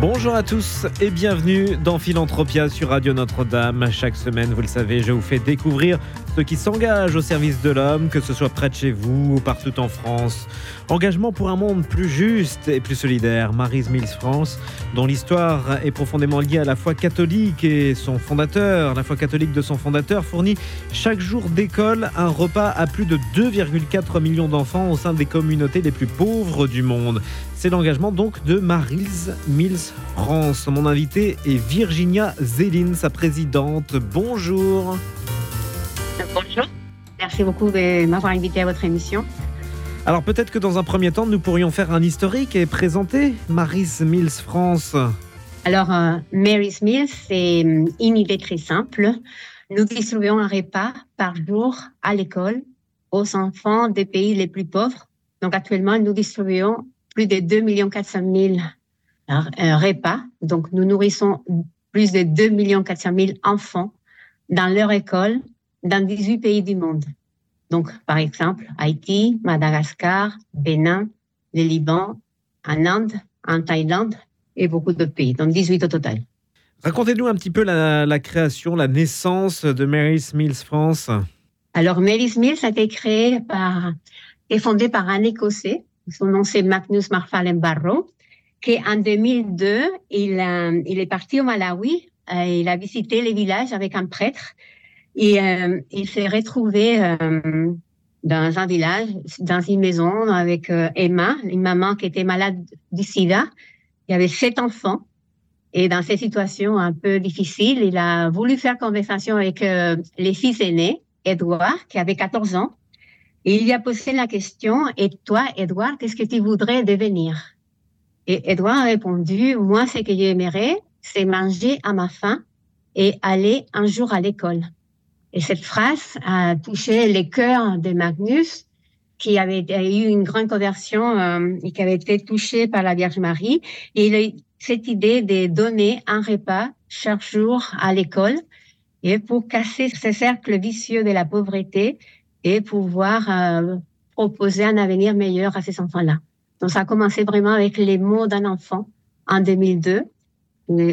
Bonjour à tous et bienvenue dans Philanthropia sur Radio Notre-Dame. Chaque semaine, vous le savez, je vous fais découvrir ceux qui s'engagent au service de l'homme, que ce soit près de chez vous ou partout en France. Engagement pour un monde plus juste et plus solidaire. Maryse Mills France, dont l'histoire est profondément liée à la foi catholique et son fondateur, la foi catholique de son fondateur, fournit chaque jour d'école un repas à plus de 2,4 millions d'enfants au sein des communautés les plus pauvres du monde. C'est l'engagement donc de Maryse Mills France. Mon invité est Virginia Zéline, sa présidente. Bonjour. Bonjour. Merci beaucoup de m'avoir invité à votre émission. Alors peut-être que dans un premier temps, nous pourrions faire un historique et présenter Mary's Mills France. Alors, euh, Mary's Mills, c'est euh, une idée très simple. Nous distribuons un repas par jour à l'école aux enfants des pays les plus pauvres. Donc actuellement, nous distribuons plus de 2 400 000 repas. Donc nous nourrissons plus de 2 400 000 enfants dans leur école dans 18 pays du monde. Donc, par exemple, Haïti, Madagascar, Bénin, le Liban, en Inde, en Thaïlande et beaucoup d'autres pays, donc 18 au total. Racontez-nous un petit peu la, création, la naissance de Mary's Mills France. Alors, Mary's Mills a été créé par, et fondé par un Écossais. Son nom, c'est Magnus Marfalen Barrow, qui en 2002, il, il est parti au Malawi. Euh, il a visité les villages avec un prêtre et euh, il s'est retrouvé euh, dans un village, dans une maison avec euh, Emma, une maman qui était malade du sida. Il y avait sept enfants. Et dans ces situations un peu difficiles, il a voulu faire conversation avec les fils aînés, Edouard, qui avait 14 ans. Il lui a posé la question, et toi, Edouard, qu'est-ce que tu voudrais devenir? Et Edouard a répondu, moi, ce que j'aimerais, c'est manger à ma faim et aller un jour à l'école. Et cette phrase a touché les cœurs de Magnus, qui avait eu une grande conversion euh, et qui avait été touché par la Vierge Marie. Et il a eu cette idée de donner un repas chaque jour à l'école et pour casser ce cercle vicieux de la pauvreté et pouvoir euh, proposer un avenir meilleur à ces enfants-là. Donc ça a commencé vraiment avec les mots d'un enfant en 2002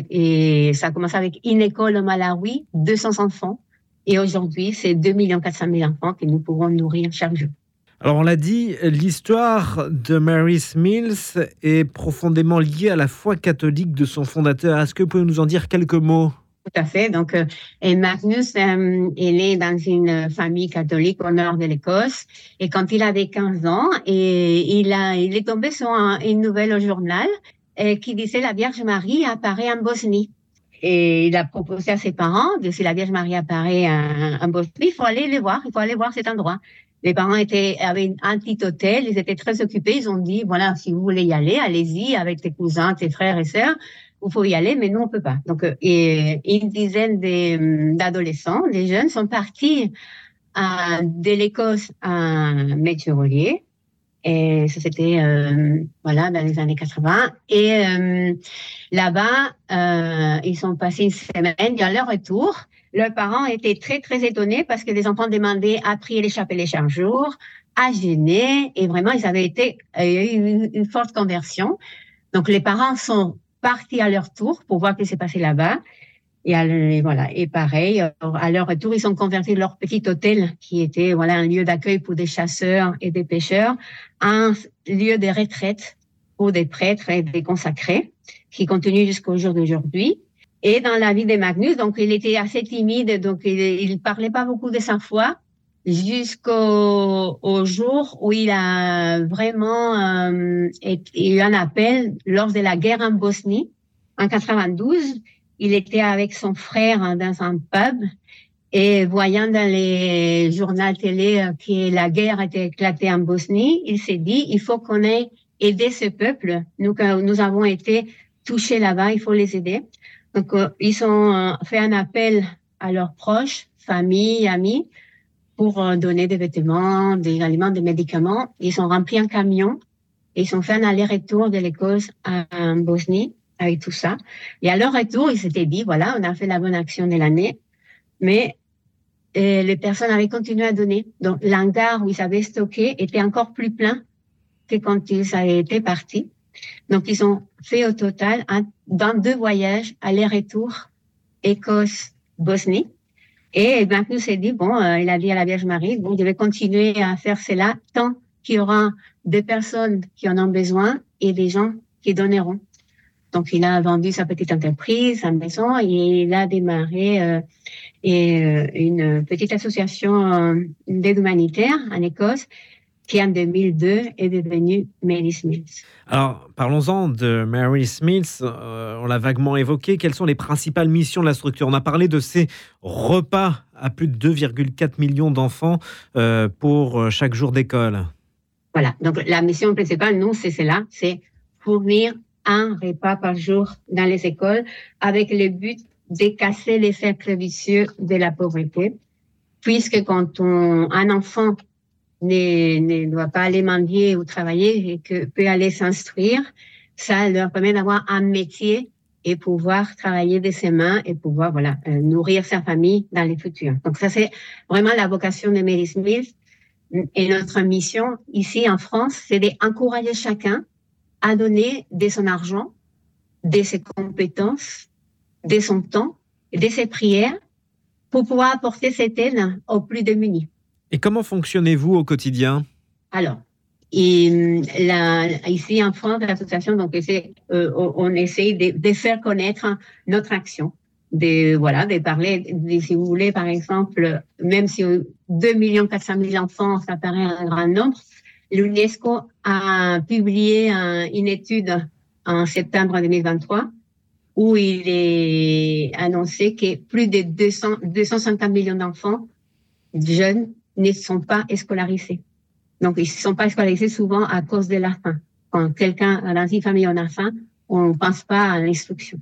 et, ça a commencé avec une école au Malawi, 200 enfants et aujourd'hui, c'est 2 400 000 enfants que nous pouvons nourrir chaque jour. Alors on l'a dit, l'histoire de Mary Mills est profondément liée à la foi catholique de son fondateur. Est-ce que vous pouvez nous en dire quelques mots? Tout à fait. Donc, euh, et Magnus, euh, il est dans une famille catholique au nord de l'Écosse. Et quand il avait 15 ans, et il, a, il est tombé sur une nouvelle au journal euh, qui disait la Vierge Marie apparaît en Bosnie. Et il a proposé à ses parents que si la Vierge Marie apparaît un Bosnie, il faut aller les voir, il faut aller voir cet endroit. Les parents avaient un petit hôtel, ils étaient très occupés, ils ont dit, voilà, si vous voulez y aller, allez-y avec tes cousins, tes frères et sœurs, il faut y aller, mais nous, on peut pas. Donc, euh, et une dizaine d'adolescents, des jeunes, sont partis à, de l'Écosse à Métier et ça, c'était euh, voilà dans les années 80. Et euh, là-bas, euh, ils sont passés une semaine. Et à leur retour, leurs parents étaient très très étonnés parce que les enfants demandaient à prier les chapelles chaque jour, à gêner. Et vraiment, ils avaient été eu une forte conversion. Donc les parents sont partis à leur tour pour voir ce qui s'est passé là-bas. Et, voilà. Et pareil, euh, à leur retour, ils ont converti leur petit hôtel, qui était voilà un lieu d'accueil pour des chasseurs et des pêcheurs, en lieu de retraite pour des prêtres et des consacrés, qui continue jusqu'au jour d'aujourd'hui. Et dans la vie de Magnus, donc il était assez timide, donc il, ne parlait pas beaucoup de sa foi, jusqu'au au jour où il a vraiment euh, eu un appel lors de la guerre en Bosnie en 92 il était avec son frère dans un pub et voyant dans les journaux télé euh, que la guerre était éclatée en Bosnie, il s'est dit, il faut qu'on ait aidé ce peuple. Nous, nous avons été touchés là-bas, il faut les aider. Donc, euh, ils ont fait un appel à leurs proches, famille, amis, pour euh, donner des vêtements, des aliments, des médicaments. Ils ont rempli un camion et ils ont fait un aller-retour de l'Écosse à Bosnie avec tout ça. Et à leur retour, ils s'étaient dit, voilà, on a fait la bonne action de l'année, mais euh, les personnes avaient continué à donner. Donc, l'hangar où ils avaient stocké était encore plus plein que quand ils avaient été partis. Donc, ils ont fait au total, un, dans deux voyages, aller-retour, Écosse-Bosnie. Et nous s'est dit, bon, euh, il a dit à la Vierge Marie, bon, je vais continuer à faire cela tant qu'il y aura des personnes qui en ont besoin et des gens qui donneront. Donc, il a vendu sa petite entreprise, sa maison, et il a démarré euh, euh, une petite association d'aide humanitaire en Écosse qui en 2002 est devenue Mary Smith. Alors, parlons-en de Mary Smith. on l'a vaguement évoqué. Quelles sont les principales missions de la structure? On a parlé de ces repas à plus de 2,4 millions d'enfants euh, pour euh, chaque jour d'école. Voilà, donc la mission principale, nous, c'est cela, c'est fournir un repas par jour dans les écoles avec le but de casser les cercles vicieux de la pauvreté, puisque quand on, un enfant ne, ne doit pas aller mendier ou travailler et que peut aller s'instruire, ça leur permet d'avoir un métier et pouvoir travailler de ses mains et pouvoir voilà euh, nourrir sa famille dans les futurs. Donc ça c'est vraiment la vocation de Mary Smith et notre mission ici en France, c'est d'encourager chacun à donner de son argent, de ses compétences, de son temps, de ses prières pour pouvoir apporter cette aide aux plus démunis. Et comment fonctionnez-vous au quotidien? Alors, ici en France, l'association, donc euh, on essaye de, faire connaître notre action, de voilà, de parler, si vous voulez, par exemple, même si 2 millions 400 000 enfants, ça paraît un grand nombre, l'UNESCO a publié une étude en septembre 2023 où il est annoncé que plus de 200, 250 millions d'enfants jeunes ne sont pas scolarisés. Donc, ils ne sont pas scolarisés souvent à cause de la faim. Quand quelqu'un, dans une famille, on a faim, on ne pense pas à l'instruction.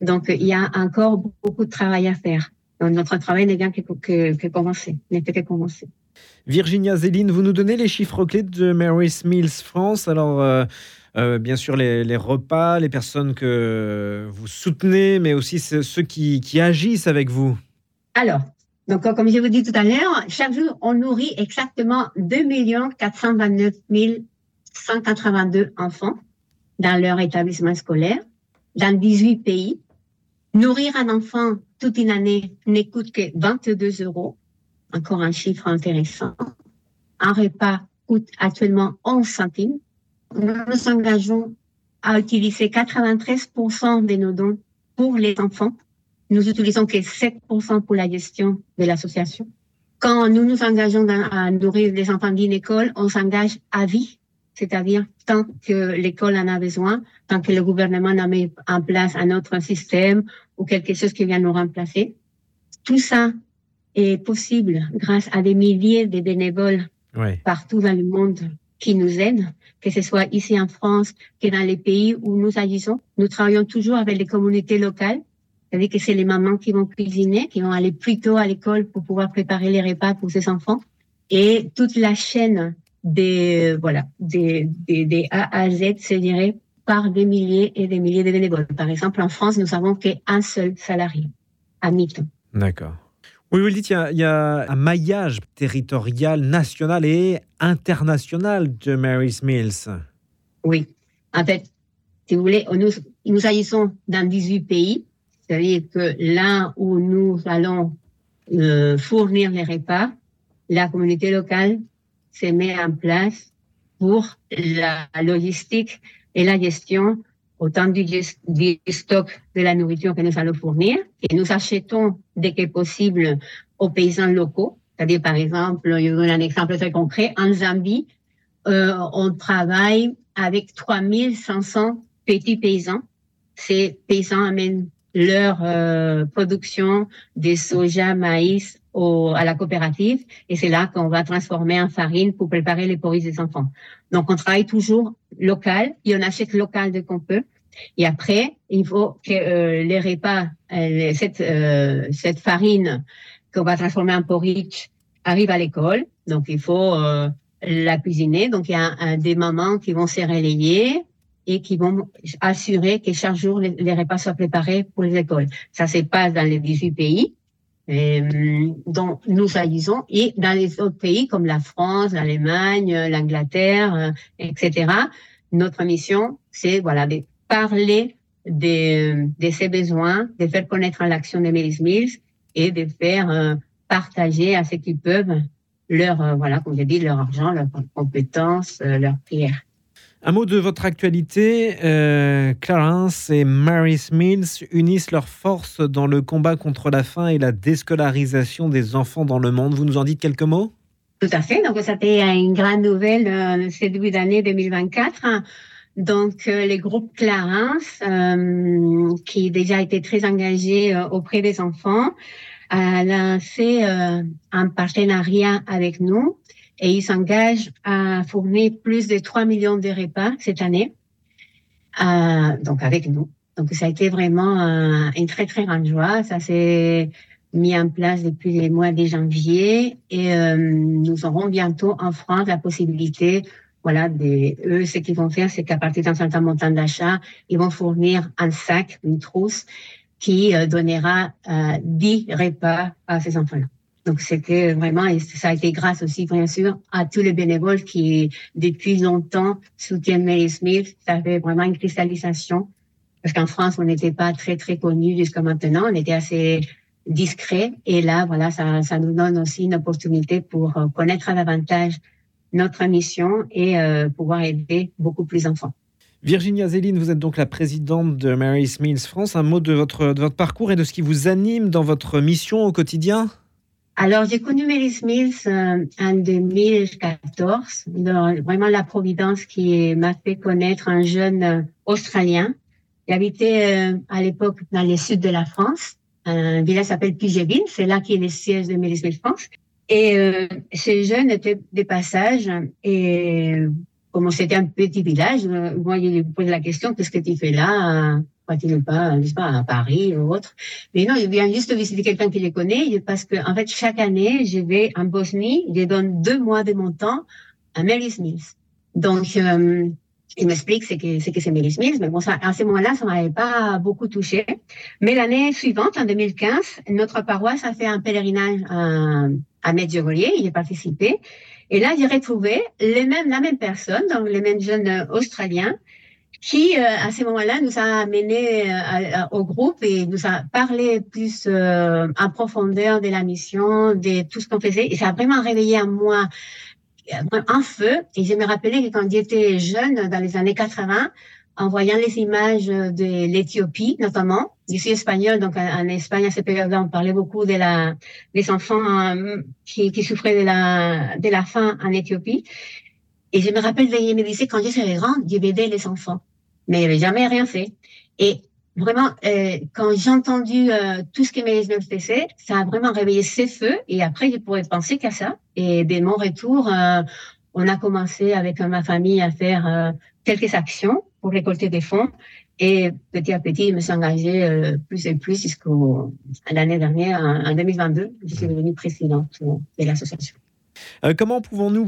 Donc, il y a encore beaucoup de travail à faire. Donc, notre travail n'est bien que, que, que commencé, n'est que commencé. Virginia Zéline, vous nous donnez les chiffres clés de Mary's Mills France. Alors, euh, euh, bien sûr, les, les, repas, les personnes que vous soutenez, mais aussi ceux qui, qui agissent avec vous. Alors, donc, comme je vous dis tout à l'heure, chaque jour, on nourrit exactement 2 429 182 enfants dans leur établissement scolaire, dans 18 pays. Nourrir un enfant toute une année ne coûte que 22 euros. Encore un chiffre intéressant. Un repas coûte actuellement 11 centimes. Nous nous engageons à utiliser 93% de nos dons pour les enfants nous utilisons que 7% pour la gestion de l'association. Quand nous nous engageons à nourrir les enfants d'une école, on s'engage à vie, c'est-à-dire tant que l'école en a besoin, tant que le gouvernement n'a mis en place un autre système ou quelque chose qui vient nous remplacer. Tout ça est possible grâce à des milliers de bénévoles partout dans le monde qui nous aident, que ce soit ici en France, que dans les pays où nous agissons. Nous travaillons toujours avec les communautés locales c'est-à-dire que c'est les mamans qui vont cuisiner, qui vont aller plus tôt à l'école pour pouvoir préparer les repas pour ses enfants. Et toute la chaîne des, voilà, des, des, A à Z, c'est dirais, par des milliers et des milliers de bénévoles. Par exemple, en France, nous avons qu'un seul salarié à mi-temps. D'accord. Oui, vous le dites, il y, a, un maillage territorial, national et international de Mary's Mills. Oui. En fait, si vous voulez, nous, nous agissons dans 18 pays c'est-à-dire que là où nous allons euh, fournir les repas, la communauté locale se met en place pour la logistique et la gestion autant du, du, stock de la nourriture que nous allons fournir. Et nous achetons dès que possible aux paysans locaux. C'est-à-dire, par exemple, je vous donne un exemple très concret. En Zambie, euh, on travaille avec 3500 petits paysans. Ces paysans amènent leur euh, production des soja, maïs au, à la coopérative et c'est là qu'on va transformer en farine pour préparer les porridge des enfants. Donc on travaille toujours local et on achète local de qu'on peut. Et après, il faut que euh, les repas, euh, cette, cette farine qu'on va transformer en porridge arrive à l'école, donc il faut euh, la cuisiner. Donc il y a des mamans qui vont se relayer et qui vont assurer que chaque jour les, repas soient préparés pour les écoles. Ça se passe dans les 18 pays euh, dont nous agissons et dans les autres pays comme la France, l'Allemagne, l'Angleterre, euh, etc. Notre mission, c'est voilà de parler de, de ces besoins, de faire connaître l'action de Melis Mills et de faire euh, partager à ceux qui peuvent leur, euh, voilà, comme j'ai dit, leur argent, leurs compétences, euh, leurs prières. Un mot de votre actualité. Euh, Clarence et Mary's Mills unissent leurs forces dans le combat contre la faim et la déscolarisation des enfants dans le monde. Vous nous en dites quelques mots? Tout à fait. Donc, c'était une grande nouvelle euh, ce début d'année 2024. Donc, euh, groupes Clarence, euh, qui déjà été très engagés euh, auprès des enfants, a lancé un partenariat avec nous et ils s'engagent à fournir plus de 3 millions de repas cette année, euh, donc avec nous. Donc ça a été vraiment euh, une très très grande joie. Ça s'est mis en place depuis les mois de janvier et euh, nous aurons bientôt en France la possibilité, voilà, de, eux ce qu'ils vont faire, c'est qu'à partir d'un certain montant d'achat, ils vont fournir un sac, une trousse qui euh, donnera euh, 10 repas à ces enfants-là. Donc c'était vraiment, et ça a été grâce aussi bien sûr à tous les bénévoles qui depuis longtemps soutiennent Mary Smith. Ça fait vraiment une cristallisation parce qu'en France on n'était pas très très connu jusqu'à maintenant, on était assez discret et là voilà ça, ça nous donne aussi une opportunité pour euh, connaître davantage notre mission et euh, pouvoir aider beaucoup plus d'enfants. Virginia Zéline, vous êtes donc la présidente de Mary's Mills France. Un mot de votre, de votre parcours et de ce qui vous anime dans votre mission au quotidien? Alors, j'ai connu Mary Mills euh, en 2014, dans vraiment la Providence qui m'a fait connaître un jeune euh, Australien. Il habitait euh, à l'époque dans le sud de la France. Un village s'appelle Pugéville, c'est là qu'est le siège de Mary Mills France. Et euh, ce jeune était de passage et comme c'était un petit village, euh, moi, je lui posais la question, qu'est-ce que tu fais là? Pourquoi tu n'es pas, n'est-ce pas, à Paris ou autre Mais non, je viens juste visiter quelqu'un qui les connaît, parce que, en fait, chaque année, je vais en Bosnie, je donne deux mois de mon temps à Mary's Mills. Donc, euh, il m'explique ce que c'est que c'est Mary's Mills, mais bon, ça, à ce moment-là, ça m'avait pas beaucoup touché. Mais l'année suivante, en 2015, notre paroisse a fait un pèlerinage à, à Medjugorje, il y a participé. Et là, j'ai retrouvé les mêmes, la même personne, donc les mêmes jeunes euh, Australiens, qui, euh, à ce moment-là, nous a amenés euh, au groupe et nous a parlé plus euh, en profondeur de la mission, de tout ce qu'on faisait. Et ça a vraiment réveillé en moi un feu. Et je me rappelais que quand j'étais jeune, dans les années 80, en voyant les images de l'Éthiopie, notamment. Je suis espagnole, donc en, Espagne, à cette période-là, on parlait beaucoup de la, des enfants euh, qui, qui, souffraient de la, de la faim en Éthiopie. Et je me rappelle, je me disais, quand je serai grande, je vais les enfants. Mais il n'avait jamais rien fait. Et vraiment, euh, quand j'ai entendu euh, tout ce que mes faisait, ça a vraiment réveillé ces feux. Et après, je pourrais penser qu'à ça. Et dès mon retour, euh, on a commencé avec ma famille à faire quelques actions pour récolter des fonds. Et petit à petit, je me suis engagée euh, plus et plus jusqu'à l'année dernière, en, 2022, je suis devenue présidente de l'association. Euh, comment pouvons-nous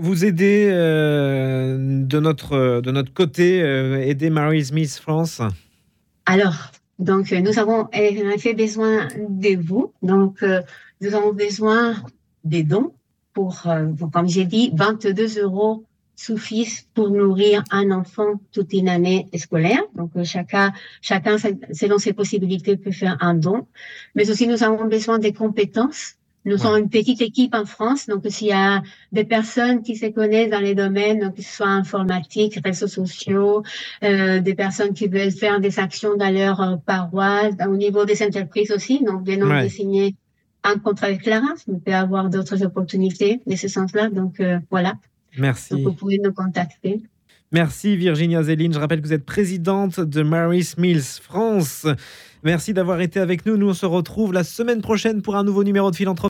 vous, aider euh, de, notre, de notre côté, aider Mary Smith France? Alors, donc, nous avons en effet besoin de vous. Donc, nous avons besoin des dons pour, comme j'ai dit, 22 euros suffisent pour nourrir un enfant toute une année scolaire. Donc euh, chacun selon ses possibilités peut faire un don. Mais aussi nous avons besoin des compétences. Nous ouais. sommes une petite équipe en France, donc s'il y a des personnes qui se connaissent dans les domaines, que ce soit informatique, réseaux sociaux, euh, des personnes qui veulent faire des actions dans leur euh, paroisse, au niveau des entreprises aussi, donc des noms ouais. de signer un contrat avec Clarence, mais peut avoir d'autres opportunités de ce sens-là. Donc euh, voilà. Merci. Donc vous pouvez nous contacter. Merci Virginia Zéline. Je rappelle que vous êtes présidente de Mary's Mills France. Merci d'avoir été avec nous. Nous on se retrouve la semaine prochaine pour un nouveau numéro de Philanthropie.